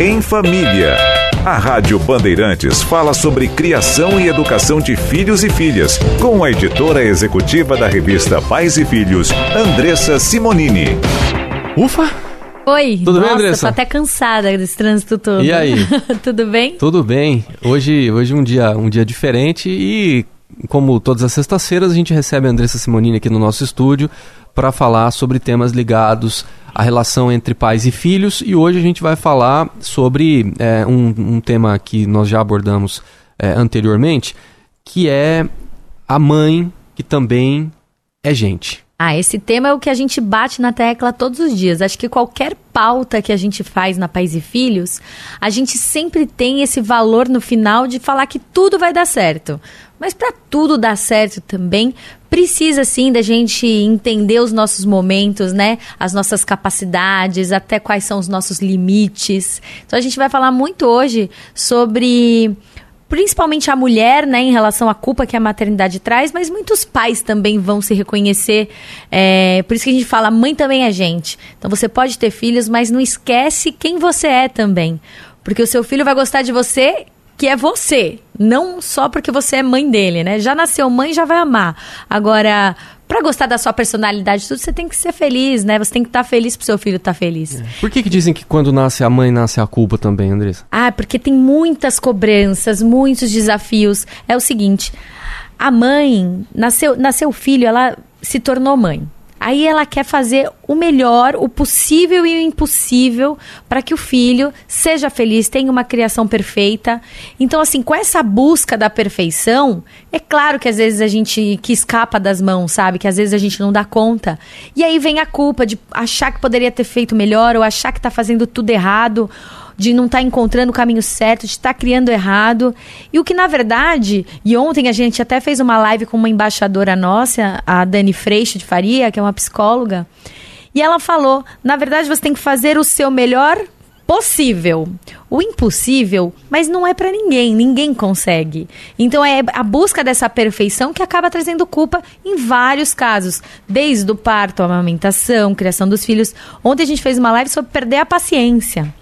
Em Família. A Rádio Bandeirantes fala sobre criação e educação de filhos e filhas, com a editora executiva da revista Pais e Filhos, Andressa Simonini. Ufa! Oi, Tudo bem, Nossa, Andressa? tô até cansada desse trânsito todo. E aí? Tudo bem? Tudo bem. Hoje, hoje um dia, um dia diferente e como todas as sextas-feiras a gente recebe a Andressa Simonini aqui no nosso estúdio para falar sobre temas ligados à relação entre pais e filhos e hoje a gente vai falar sobre é, um, um tema que nós já abordamos é, anteriormente, que é a mãe que também é gente. Ah, esse tema é o que a gente bate na tecla todos os dias. Acho que qualquer pauta que a gente faz na Pais e Filhos, a gente sempre tem esse valor no final de falar que tudo vai dar certo. Mas para tudo dar certo também, precisa sim da gente entender os nossos momentos, né? As nossas capacidades, até quais são os nossos limites. Então a gente vai falar muito hoje sobre principalmente a mulher, né, em relação à culpa que a maternidade traz, mas muitos pais também vão se reconhecer. É, por isso que a gente fala, mãe também é gente. Então você pode ter filhos, mas não esquece quem você é também. Porque o seu filho vai gostar de você que é você, não só porque você é mãe dele, né? Já nasceu mãe, já vai amar. Agora, para gostar da sua personalidade, tudo, você tem que ser feliz, né? Você tem que estar tá feliz pro seu filho estar tá feliz. É. Por que, que dizem que quando nasce a mãe, nasce a culpa também, Andressa? Ah, porque tem muitas cobranças, muitos desafios. É o seguinte, a mãe, nasceu, nasceu filho, ela se tornou mãe. Aí ela quer fazer o melhor, o possível e o impossível para que o filho seja feliz, tenha uma criação perfeita. Então, assim, com essa busca da perfeição, é claro que às vezes a gente que escapa das mãos, sabe? Que às vezes a gente não dá conta. E aí vem a culpa de achar que poderia ter feito melhor ou achar que está fazendo tudo errado de não estar tá encontrando o caminho certo, de estar tá criando errado. E o que, na verdade, e ontem a gente até fez uma live com uma embaixadora nossa, a Dani Freixo de Faria, que é uma psicóloga, e ela falou: na verdade, você tem que fazer o seu melhor possível. O impossível, mas não é para ninguém, ninguém consegue. Então é a busca dessa perfeição que acaba trazendo culpa em vários casos, desde o parto, a amamentação, criação dos filhos. Ontem a gente fez uma live sobre perder a paciência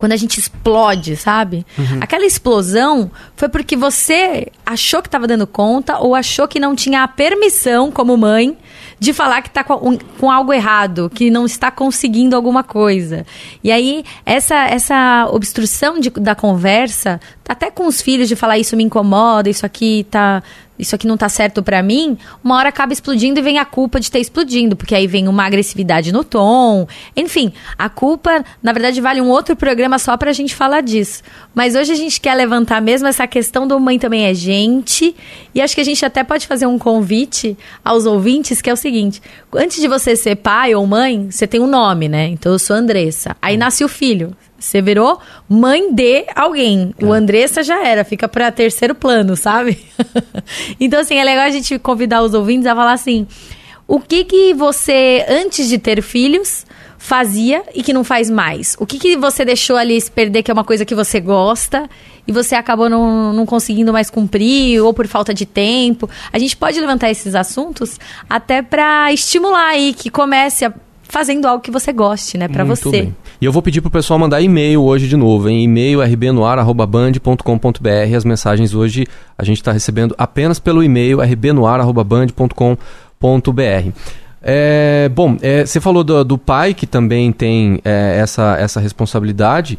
quando a gente explode, sabe? Uhum. Aquela explosão foi porque você achou que estava dando conta ou achou que não tinha a permissão, como mãe, de falar que está com, com, algo errado, que não está conseguindo alguma coisa. E aí, essa, essa obstrução de, da conversa, até com os filhos, de falar isso me incomoda, isso aqui tá isso aqui não tá certo para mim, uma hora acaba explodindo e vem a culpa de ter explodindo, porque aí vem uma agressividade no tom. Enfim, a culpa, na verdade, vale um outro programa só pra gente falar disso. Mas hoje a gente quer levantar mesmo essa questão do mãe também é gente, e acho que a gente até pode fazer um convite aos ouvintes, que é o seguinte: antes de você ser pai ou mãe, você tem um nome, né? Então eu sou Andressa. Aí nasce o filho. Você virou mãe de alguém. É. O Andressa já era, fica para terceiro plano, sabe? então, assim, é legal a gente convidar os ouvintes a falar assim: o que que você, antes de ter filhos, fazia e que não faz mais? O que que você deixou ali se perder, que é uma coisa que você gosta e você acabou não, não conseguindo mais cumprir ou por falta de tempo? A gente pode levantar esses assuntos até para estimular aí que comece a fazendo algo que você goste, né, para você. Bem. E eu vou pedir pro pessoal mandar e-mail hoje de novo, em e-mail rbnoar@band.com.br. As mensagens hoje a gente está recebendo apenas pelo e-mail rbnoar@band.com.br. É, bom, é, você falou do, do, pai que também tem é, essa, essa responsabilidade,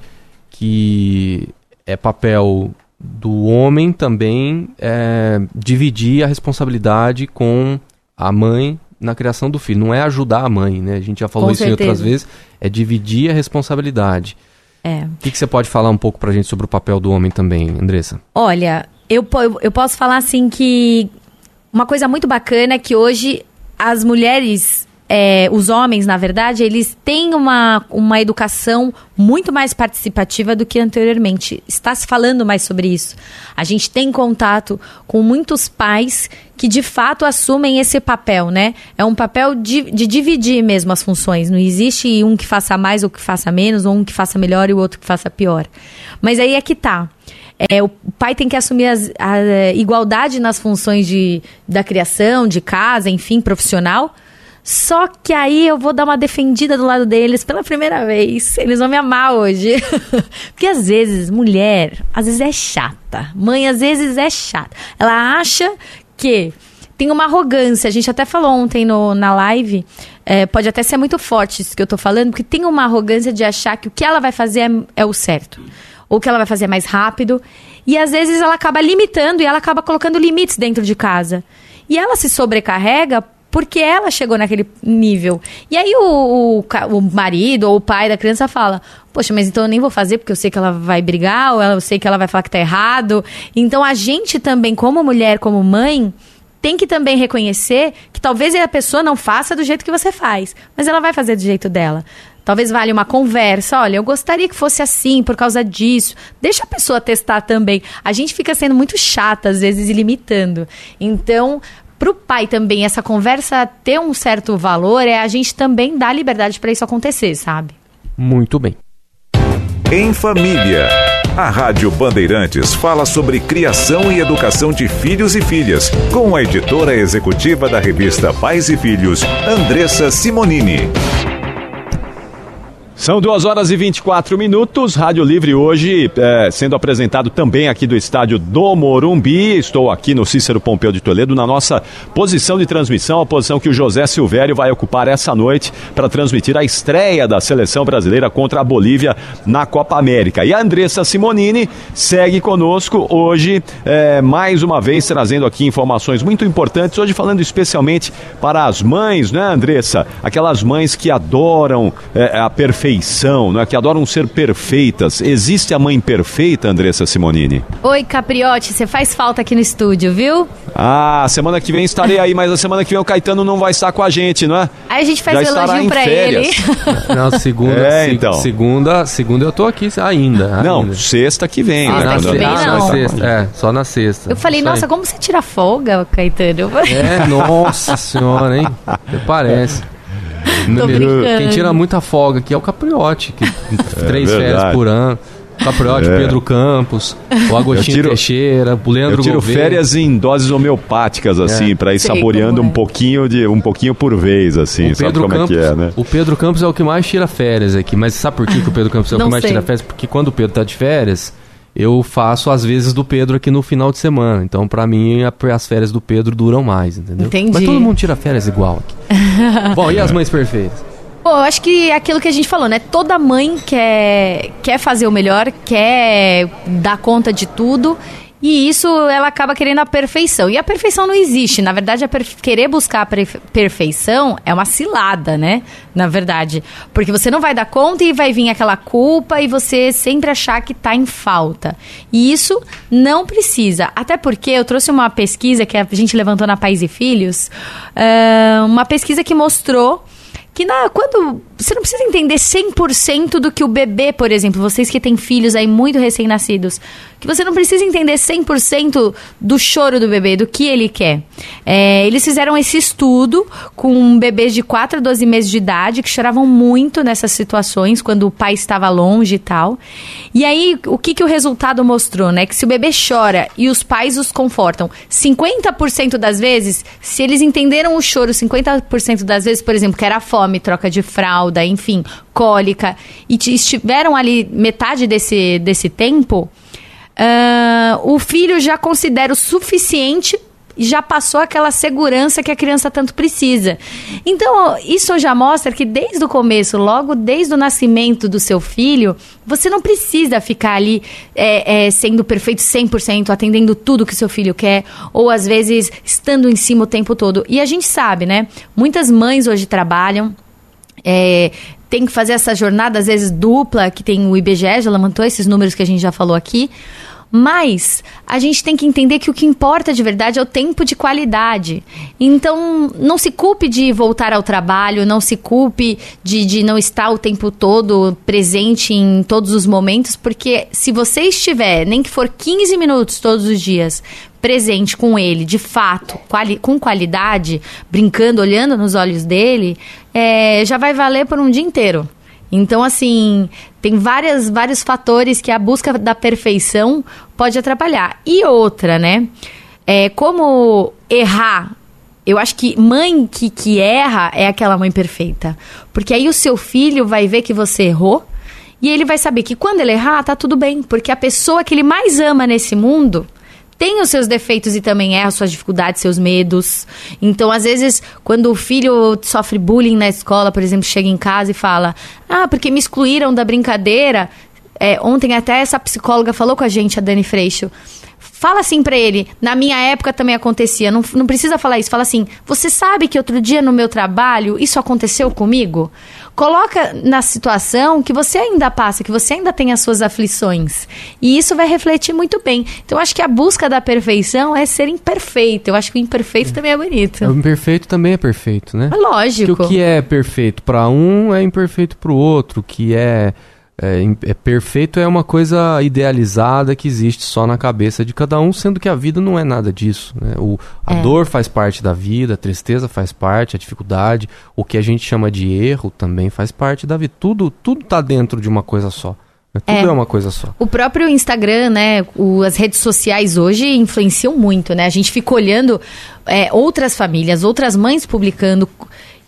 que é papel do homem também é, dividir a responsabilidade com a mãe na criação do filho. Não é ajudar a mãe, né? A gente já falou Com isso certeza. em outras vezes. É dividir a responsabilidade. É. O que, que você pode falar um pouco pra gente sobre o papel do homem também, Andressa? Olha, eu, eu posso falar assim que uma coisa muito bacana é que hoje as mulheres é, os homens, na verdade, eles têm uma, uma educação muito mais participativa do que anteriormente. Está se falando mais sobre isso. A gente tem contato com muitos pais que de fato assumem esse papel, né? É um papel de, de dividir mesmo as funções. Não existe um que faça mais ou que faça menos, ou um que faça melhor e o outro que faça pior. Mas aí é que tá. É, o pai tem que assumir as, a, a igualdade nas funções de, da criação, de casa, enfim, profissional Só que aí eu vou dar uma defendida do lado deles pela primeira vez. Eles vão me amar hoje. Porque às vezes, mulher, às vezes é chata. Mãe, às vezes é chata. Ela acha que tem uma arrogância. A gente até falou ontem no, na live. É, pode até ser muito forte isso que eu tô falando, porque tem uma arrogância de achar que o que ela vai fazer é, é o certo. Ou que ela vai fazer mais rápido. E às vezes ela acaba limitando e ela acaba colocando limites dentro de casa. E ela se sobrecarrega porque ela chegou naquele nível. E aí o, o, o, marido ou o pai da criança fala: Poxa, mas então eu nem vou fazer porque eu sei que ela vai brigar, ou eu sei que ela vai falar que tá errado. Então a gente também, como mulher, como mãe, tem que também reconhecer que talvez a pessoa não faça do jeito que você faz, mas ela vai fazer do jeito dela. Talvez valha uma conversa. Olha, eu gostaria que fosse assim por causa disso. Deixa a pessoa testar também. A gente fica sendo muito chata, às vezes, e limitando. Então, para o pai também essa conversa ter um certo valor, é a gente também dar liberdade para isso acontecer, sabe? Muito bem. Em família. A Rádio Bandeirantes fala sobre criação e educação de filhos e filhas, com a editora executiva da revista Pais e Filhos, Andressa Simonini. São duas horas e 24 minutos. Rádio Livre hoje é, sendo apresentado também aqui do estádio do Morumbi. Estou aqui no Cícero Pompeu de Toledo, na nossa posição de transmissão, a posição que o José Silvério vai ocupar essa noite para transmitir a estreia da seleção brasileira contra a Bolívia na Copa América. E a Andressa Simonini segue conosco hoje, é, mais uma vez trazendo aqui informações muito importantes. Hoje falando especialmente para as mães, né, Andressa? Aquelas mães que adoram é, a perfeição perfeição, é que adoram ser perfeitas. Existe a mãe perfeita, Andressa Simonini? Oi, Capriotti, você faz falta aqui no estúdio, viu? Ah, semana que vem estarei aí, mas a semana que vem o Caetano não vai estar com a gente, não é? Aí a gente faz Já um elogio pra férias. ele. Não, segunda, é, então. segunda, segunda eu tô aqui ainda. ainda. Não, sexta que vem, ah, né? Sexta que vem, ah, não. Sexta, é, só na sexta. Eu falei, nossa, como você tira folga, Caetano? É, nossa senhora, hein? Até parece. Quem tira muita folga aqui é o Capriotti, que é três férias por ano. Capriotti, é. Pedro Campos, o Agostinho tiro, Teixeira, o Leandro Eu tiro Gouveia. férias em doses homeopáticas, assim, é. para ir Sei saboreando um é. pouquinho de um pouquinho por vez, assim, o sabe Pedro como Campos, é que é, né? O Pedro Campos é o que mais tira férias aqui, mas sabe por que, que o Pedro Campos é o que mais sei. tira férias? Porque quando o Pedro tá de férias, eu faço às vezes do Pedro aqui no final de semana. Então, para mim, as férias do Pedro duram mais, entendeu? Entendi. Mas todo mundo tira férias igual aqui. Bom, e as mães perfeitas? Pô, eu acho que é aquilo que a gente falou, né? Toda mãe quer, quer fazer o melhor, quer dar conta de tudo. E isso ela acaba querendo a perfeição. E a perfeição não existe. Na verdade, querer buscar a perfeição é uma cilada, né? Na verdade. Porque você não vai dar conta e vai vir aquela culpa e você sempre achar que está em falta. E isso não precisa. Até porque eu trouxe uma pesquisa que a gente levantou na Pais e Filhos. Uma pesquisa que mostrou que na, quando você não precisa entender 100% do que o bebê, por exemplo, vocês que têm filhos aí muito recém-nascidos, que você não precisa entender 100% do choro do bebê, do que ele quer. É, eles fizeram esse estudo com bebês de 4 a 12 meses de idade que choravam muito nessas situações, quando o pai estava longe e tal. E aí, o que, que o resultado mostrou, né? Que se o bebê chora e os pais os confortam 50% das vezes, se eles entenderam o choro 50% das vezes, por exemplo, que era fome, troca de fralda, enfim, cólica, e estiveram ali metade desse, desse tempo, uh, o filho já considera o suficiente já passou aquela segurança que a criança tanto precisa. Então, isso já mostra que desde o começo, logo desde o nascimento do seu filho, você não precisa ficar ali é, é, sendo perfeito 100%, atendendo tudo que seu filho quer, ou às vezes estando em cima o tempo todo. E a gente sabe, né? Muitas mães hoje trabalham. É, tem que fazer essa jornada, às vezes dupla, que tem o IBGE, já levantou esses números que a gente já falou aqui. Mas a gente tem que entender que o que importa de verdade é o tempo de qualidade. Então, não se culpe de voltar ao trabalho, não se culpe de, de não estar o tempo todo presente em todos os momentos, porque se você estiver, nem que for 15 minutos todos os dias, presente com ele, de fato, quali com qualidade, brincando, olhando nos olhos dele, é, já vai valer por um dia inteiro. Então, assim, tem várias, vários fatores que a busca da perfeição pode atrapalhar. E outra, né? É, como errar eu acho que mãe que, que erra é aquela mãe perfeita. Porque aí o seu filho vai ver que você errou e ele vai saber que quando ele errar, tá tudo bem. Porque a pessoa que ele mais ama nesse mundo tem os seus defeitos e também erra suas dificuldades, seus medos. Então, às vezes, quando o filho sofre bullying na escola, por exemplo, chega em casa e fala: Ah, porque me excluíram da brincadeira. É, ontem até essa psicóloga falou com a gente, a Dani Freixo. Fala assim pra ele, na minha época também acontecia, não, não precisa falar isso, fala assim, você sabe que outro dia no meu trabalho isso aconteceu comigo? Coloca na situação que você ainda passa, que você ainda tem as suas aflições. E isso vai refletir muito bem. Então, eu acho que a busca da perfeição é ser imperfeito. Eu acho que o imperfeito também é bonito. O imperfeito também é perfeito, né? É lógico. Que o que é perfeito para um é imperfeito para o outro, que é é, é, perfeito é uma coisa idealizada que existe só na cabeça de cada um, sendo que a vida não é nada disso. Né? O, a É. dor faz parte da vida, a tristeza faz parte, a dificuldade, o que a gente chama de erro também faz parte da vida. Tudo tudo tá dentro de uma coisa só. né? Tudo É. é. uma coisa só. O próprio Instagram, né? o- as redes sociais hoje influenciam muito, né? A gente fica olhando é, outras famílias, outras mães publicando.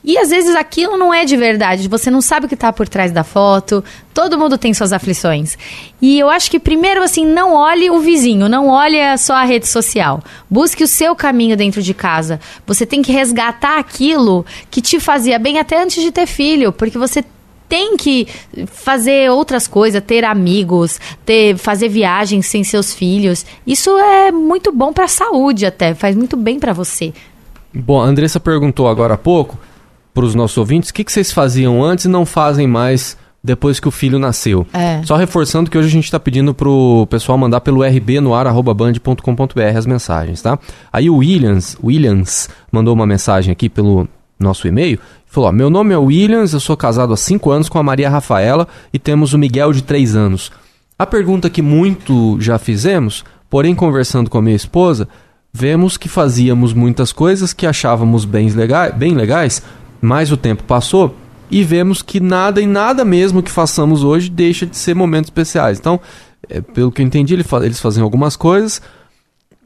E às vezes aquilo não é de verdade, você não sabe o que está por trás da foto, todo mundo tem suas aflições. E eu acho que primeiro, assim, não olhe o vizinho, não olhe só a rede social. Busque o seu caminho dentro de casa. Você tem que resgatar aquilo que te fazia bem até antes de ter filho, porque você tem que fazer outras coisas, ter amigos, ter fazer viagens sem seus filhos. Isso é muito bom para a saúde até, faz muito bem para você. Bom, a Andressa perguntou agora há pouco para os nossos ouvintes o que, que vocês faziam antes e não fazem mais depois que o filho nasceu. É. Só reforçando que hoje a gente está pedindo pro pessoal mandar pelo RB no ar, arroba band.com.br as mensagens, tá? Aí o Williams, Williams mandou uma mensagem aqui pelo nosso e-mail. Falou: ó, Meu nome é Williams, eu sou casado há 5 anos com a Maria Rafaela e temos o Miguel de 3 anos. A pergunta que muito já fizemos, porém conversando com a minha esposa, vemos que fazíamos muitas coisas que achávamos bem, lega bem legais, mas o tempo passou e vemos que nada e nada mesmo que façamos hoje deixa de ser momentos especiais. Então, é, pelo que eu entendi, ele fa- eles fazem algumas coisas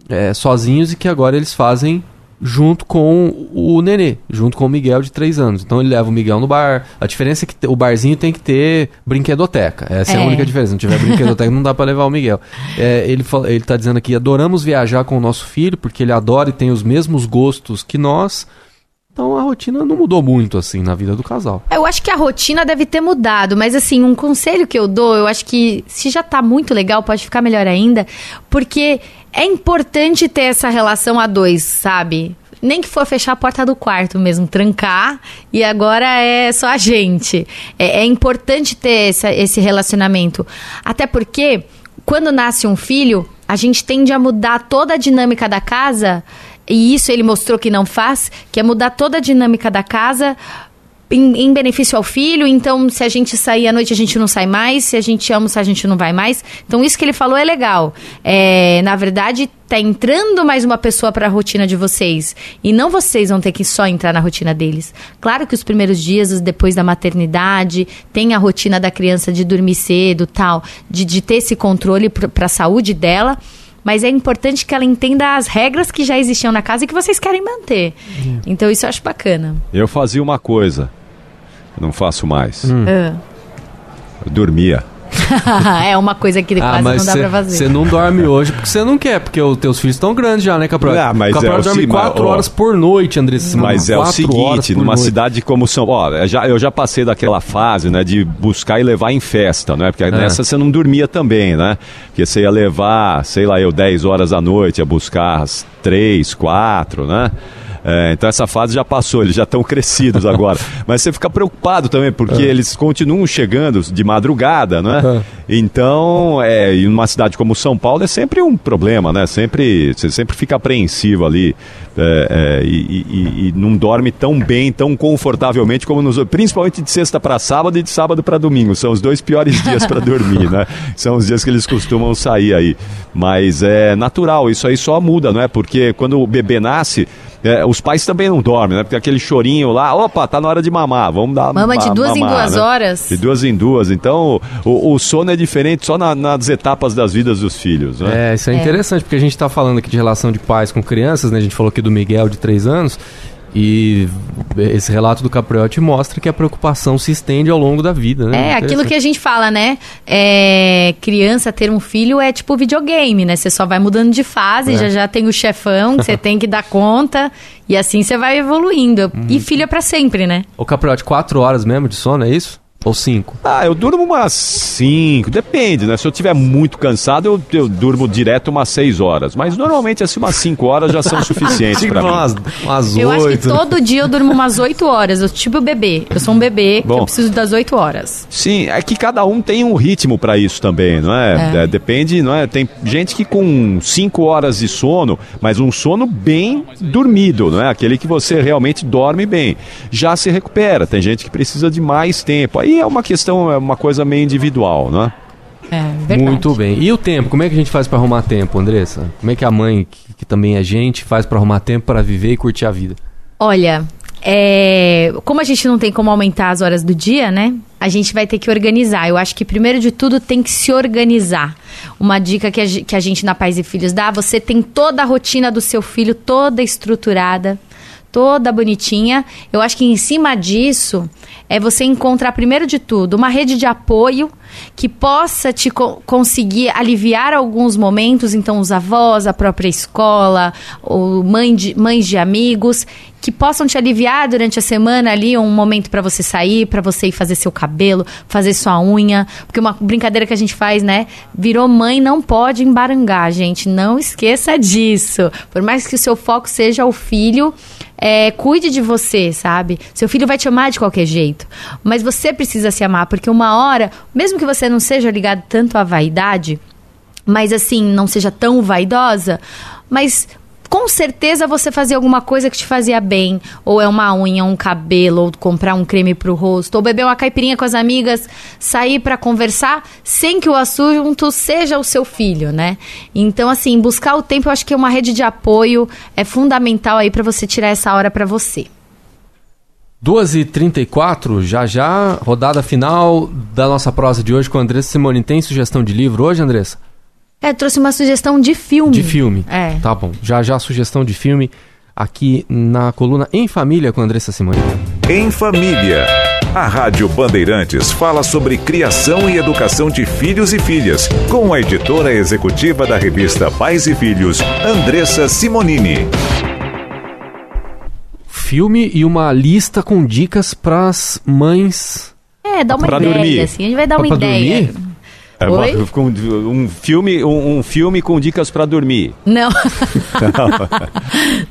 é, sozinhos e que agora eles fazem junto com o Nenê, junto com o Miguel de 3 anos. Então ele leva o Miguel no bar. A diferença é que o barzinho tem que ter brinquedoteca. Essa é, a É. única diferença. Se não tiver brinquedoteca, não dá pra levar o Miguel. É, ele, ele tá dizendo aqui: adoramos viajar com o nosso filho, porque ele adora e tem os mesmos gostos que nós. Então a rotina não mudou muito assim na vida do casal. Eu acho que a rotina deve ter mudado, mas assim, um conselho que eu dou, eu acho que se já tá muito legal, pode ficar melhor ainda, porque é importante ter essa relação a dois, sabe? Nem que for fechar a porta do quarto mesmo, trancar, e agora é só a gente. É, é importante ter essa- esse relacionamento. Até porque, quando nasce um filho, a gente tende a mudar toda a dinâmica da casa e isso ele mostrou que não faz, que é mudar toda a dinâmica da casa em, em benefício ao filho. Então, se a gente sair à noite, a gente não sai mais. Se a gente almoçar, a gente não vai mais. Então, isso que ele falou é legal. É, na verdade, tá entrando mais uma pessoa para a rotina de vocês. E não vocês vão ter que só entrar na rotina deles. Claro que os primeiros dias, depois da maternidade, tem a rotina da criança de dormir cedo, tal, de, de ter esse controle para a saúde dela. Mas é importante que ela entenda as regras que já existiam na casa e que vocês querem manter. Então, isso eu acho bacana. Eu fazia uma coisa, não faço mais. Hum. Eu dormia. é uma coisa que quase não dá pra fazer. você não dorme hoje porque você não quer, porque os teus filhos estão grandes já, né, Caprol? Ah, mas Caprol é dorme sim, 4 mas, ó, horas por noite, André. Mas é o Quatro seguinte, numa noite. cidade como São Paulo, eu já, eu já passei daquela fase, né, de buscar e levar em festa, né? Porque nessa você não dormia também, né? Porque você ia levar, sei lá, eu 10 horas da noite, ia buscar às 3, 4, né? É, então essa fase já passou, eles já estão crescidos agora. Mas você fica preocupado também, porque eles continuam chegando de madrugada, né? Aham. Então, é, em uma cidade como São Paulo é sempre um problema, né? Sempre, você sempre fica apreensivo ali é, é, e, e- e- não dorme tão bem, tão confortavelmente como nos. Principalmente de sexta para sábado e de sábado para domingo. São os dois piores dias para dormir, né? São os dias que eles costumam sair aí. Mas é natural, isso aí só muda, não é? Porque quando o bebê nasce. é, os pais também não dormem, né? Porque aquele chorinho lá, opa, tá na hora de mamar, vamos dar Mama de duas em mamar, duas né? horas. De duas em duas. Então, o, o sono é diferente só na- nas etapas das vidas dos filhos, né? É, isso é, É. interessante, porque a gente tá falando aqui de relação de pais com crianças, né? A gente falou aqui do Miguel de 3 anos. E esse relato do Capriotti mostra que a preocupação se estende ao longo da vida, né? É, aquilo que a gente fala, né? É, criança ter um filho é tipo videogame, né? Você só vai mudando de fase, É. já já tem o chefão que você tem que dar conta, e assim você vai evoluindo. Uhum. E filho é pra sempre, né? O Capriotti, 4 horas mesmo de sono, é isso? Ou 5? Ah, eu durmo umas 5, depende, né? Se eu estiver muito cansado, eu, eu durmo direto umas 6 horas. Mas normalmente, assim, umas 5 horas já são suficientes pra mim. umas, umas Eu acho que 8. todo dia eu durmo umas 8 horas. Eu, tipo bebê. Eu sou um bebê que Bom. eu preciso das 8 horas. Sim, é que cada um tem um ritmo pra isso também, não é? É. É, Depende, não é? Tem gente que com 5 horas de sono, mas um sono bem dormido, não é? Aquele que você realmente dorme bem. Já se recupera. Tem gente que precisa de mais tempo. Aí é uma questão, é uma coisa meio individual, não é? É, verdade. Muito bem. E o tempo? Como é que a gente faz pra arrumar tempo, Andressa? Como é que a mãe, que, que também é gente, faz pra arrumar tempo pra viver e curtir a vida? Olha, é, como a gente não tem como aumentar as horas do dia, né? A gente vai ter que organizar. Eu acho que primeiro de tudo tem que se organizar. Uma dica que a, que a gente na Pais e Filhos dá: você tem toda a rotina do seu filho toda estruturada, toda bonitinha. Eu acho que em cima disso é você encontrar primeiro de tudo uma rede de apoio que possa te co- conseguir aliviar alguns momentos, então os avós, a própria escola, ou mãe de, mães de amigos, que possam te aliviar durante a semana ali um momento para você sair, para você ir fazer seu cabelo, fazer sua unha, porque uma brincadeira que a gente faz, né? Virou mãe não pode embarangar, gente, não esqueça disso. Por mais que o seu foco seja o filho, é, cuide de você, sabe? Seu filho vai te amar de qualquer jeito. Mas você precisa se amar, porque uma hora, mesmo que você não seja ligado tanto à vaidade, mas assim, não seja tão vaidosa, mas com certeza você fazia alguma coisa que te fazia bem, ou é uma unha, um cabelo, ou comprar um creme pro rosto, ou beber uma caipirinha com as amigas, sair pra conversar, sem que o assunto seja o seu filho, né? Então assim, buscar o tempo, eu acho que uma rede de apoio é fundamental aí pra você tirar essa hora pra você. 2h34, já já, rodada final da nossa prosa de hoje com Andressa Simone. Tem sugestão de livro hoje, Andressa? É, trouxe uma sugestão de filme. De filme. É. Tá bom. Já já sugestão de filme aqui na coluna Em Família com a Andressa Simone. Em Família. A Rádio Bandeirantes fala sobre criação e educação de filhos e filhas, com a editora executiva da revista Pais e Filhos, Andressa Simonini. Filme e uma lista com dicas pras mães. É, dá uma Pra ideia, dormir. assim, a gente vai dar uma Pra ideia. dormir? É um, filme, um, um filme com dicas pra dormir. Não.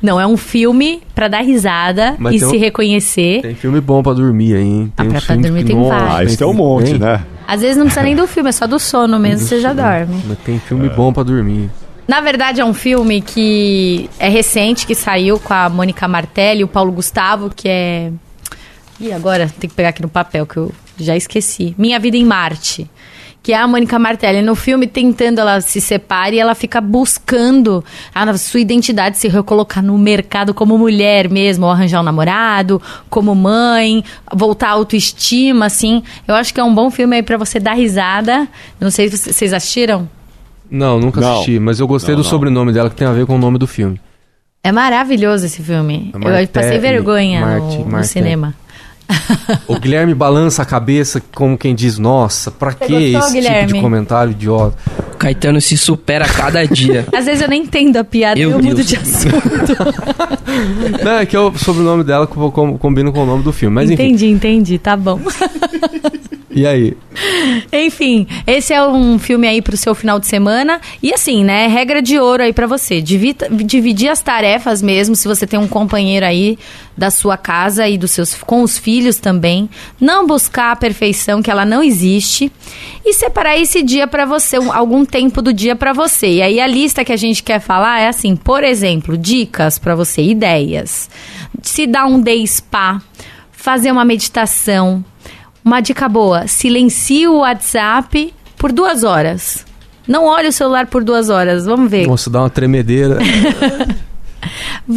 Não, é um filme pra dar risada Mas e tem se um- reconhecer. Tem filme bom pra dormir aí, hein? Ah, Tem pra- uns pra filmes dormir que- tem Nossa, vários. Ah, isso é um monte, tem- né? Às vezes não precisa nem do filme, é só do sono mesmo, você já dorme. Mas Tem filme bom pra dormir. Na verdade, é um filme que é recente, que saiu com a Mônica Martelli e o Paulo Gustavo, que é. Ih, agora tem que pegar aqui no papel que eu já esqueci. Minha Vida em Marte. Que é a Mônica Martelli no filme tentando, ela se separa e ela fica buscando a sua identidade, se recolocar no mercado como mulher mesmo, ou arranjar um namorado, como mãe, voltar à autoestima, assim. Eu acho que é um bom filme aí pra você dar risada. Não sei se vocês assistiram. Não, nunca Não. assisti, mas eu gostei Não, do não. sobrenome dela que tem a ver com o nome do filme. É maravilhoso esse filme. É eu passei vergonha Marte- no, no cinema. O Guilherme balança a cabeça como quem diz, nossa, pra que gostou, esse tipo Guilherme? de comentário idiota? O Caetano se supera a cada dia. Às vezes eu nem entendo a piada e Meu eu mudo de assunto. Não, é que é o sobrenome dela com- com- combina com o nome do filme. Mas enfim, entendi, entendi, tá bom. e aí? Enfim, esse é um filme aí pro seu final de semana. E assim, né? Regra de ouro aí pra você. Divita- dividir as tarefas mesmo, se você tem um companheiro aí da sua casa e dos seus com os filhos também. Não buscar a perfeição, que ela não existe. E separar esse dia pra você, um- algum tempo do dia pra você. E aí a lista que a gente quer falar é assim, por exemplo, dicas pra você, ideias. Se dar um day spa, fazer uma meditação. Uma dica boa: silencie o WhatsApp por duas horas. Não olhe o celular por duas horas. Vamos ver. Nossa, dá uma tremedeira.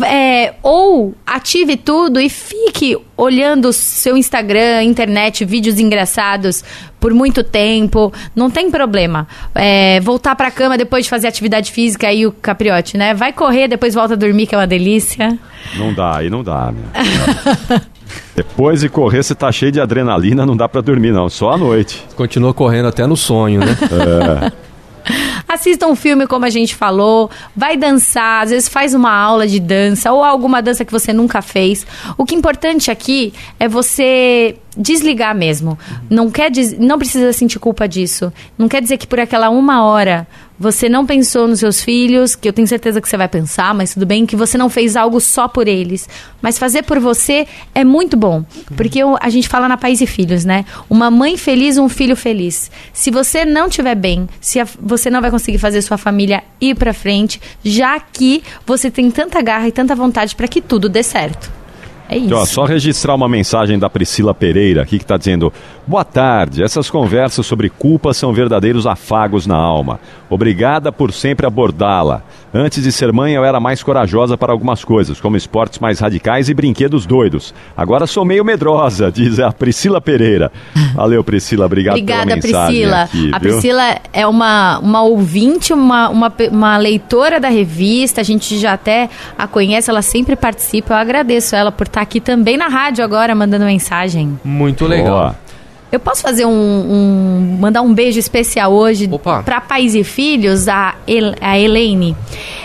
É, ou ative tudo e fique olhando o seu Instagram, internet, vídeos engraçados por muito tempo, não tem problema. É, voltar pra cama depois de fazer atividade física aí o capriote, né? Vai correr, depois volta a dormir, que é uma delícia. Não dá, aí não dá, né? Depois de correr, você tá cheio de adrenalina, não dá pra dormir, não. Só à noite. Continua correndo até no sonho, né? Assista um filme, como a gente falou, vai dançar, às vezes faz uma aula de dança ou alguma dança que você nunca fez. O que é importante aqui é você desligar mesmo. Não quer não precisa sentir culpa disso. Não quer dizer que por aquela uma hora você não pensou nos seus filhos, que eu tenho certeza que você vai pensar, mas tudo bem, que você não fez algo só por eles. Mas fazer por você é muito bom. Porque a gente fala na Pais e Filhos, né? Uma mãe feliz, um filho feliz. Se você não estiver bem, se a- você não vai conseguir fazer sua família ir pra frente, já que você tem tanta garra e tanta vontade para que tudo dê certo. É isso. Aqui, ó, só registrar uma mensagem da Priscila Pereira aqui que está dizendo: Boa tarde, essas conversas sobre culpa são verdadeiros afagos na alma. Obrigada por sempre abordá-la. Antes de ser mãe, eu era mais corajosa para algumas coisas, como esportes mais radicais e brinquedos doidos. Agora sou meio medrosa, diz a Priscila Pereira. Valeu, Priscila, obrigado Obrigada, pela mensagem Priscila. aqui, a viu? Priscila é uma, uma ouvinte, uma, uma, uma leitora da revista. A gente já até a conhece, ela sempre participa. Eu agradeço ela por estar aqui também na rádio agora, mandando mensagem. Muito legal. Boa. Eu posso fazer um, um- mandar um beijo especial hoje para pais e filhos, a, El, a Elaine.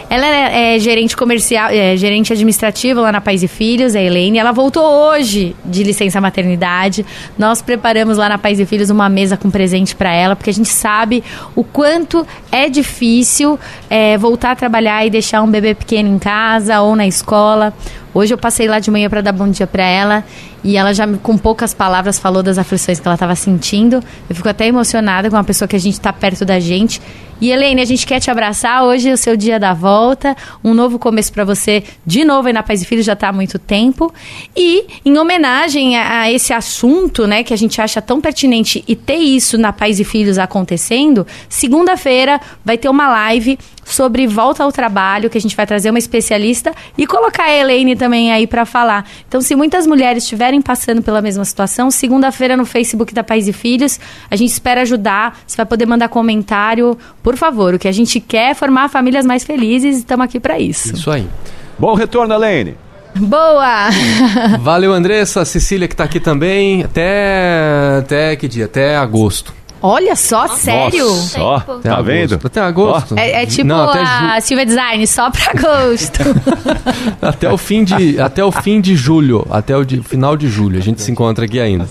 Ela é, é gerente comercial, é, gerente administrativa lá na Pais e Filhos, a Elaine. Ela voltou hoje de licença maternidade. Nós preparamos lá na Pais e Filhos uma mesa com presente para ela, porque a gente sabe o quanto é difícil é, voltar a trabalhar e deixar um bebê pequeno em casa ou na escola. Hoje eu passei lá de manhã para dar bom dia para ela e ela já com poucas palavras falou das aflições que ela estava sentindo. Eu fico até emocionada com uma pessoa que a gente está perto da gente. E Helene, a gente quer te abraçar. Hoje é o seu dia da volta, um novo começo para você, de novo aí na Paz e Filhos, já está há muito tempo. E em homenagem a, a esse assunto, né, que a gente acha tão pertinente e ter isso na Paz e Filhos acontecendo, segunda-feira vai ter uma live sobre volta ao trabalho, que a gente vai trazer uma especialista e colocar a Elaine também aí para falar. Então, se muitas mulheres estiverem passando pela mesma situação, segunda-feira no Facebook da Pais e Filhos, a gente espera ajudar. Você vai poder mandar comentário, por favor. O que a gente quer é formar famílias mais felizes e estamos aqui para isso. Isso aí. Bom retorno, Elaine. Boa! Valeu, Andressa, Cecília que tá aqui também. Até. Até que dia? Até agosto. Olha só, sério? Nossa, ó, Até tá agosto. vendo? Até agosto. É, é tipo Não, até, a Silvia Design, só pra agosto. ju- até o fim de até o fim de julho, até o de- final de julho. A gente se encontra aqui ainda.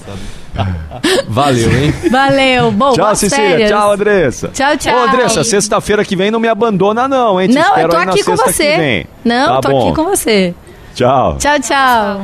Valeu, hein? Valeu. Bom, Tchau, Cecília. férias. Tchau, Andressa. Tchau, tchau. Ô, Andressa, sexta-feira que vem não me abandona, não, hein? Te Não, eu tô aqui com você. Não, tá tô bom. aqui com você. Tchau. Tchau, tchau.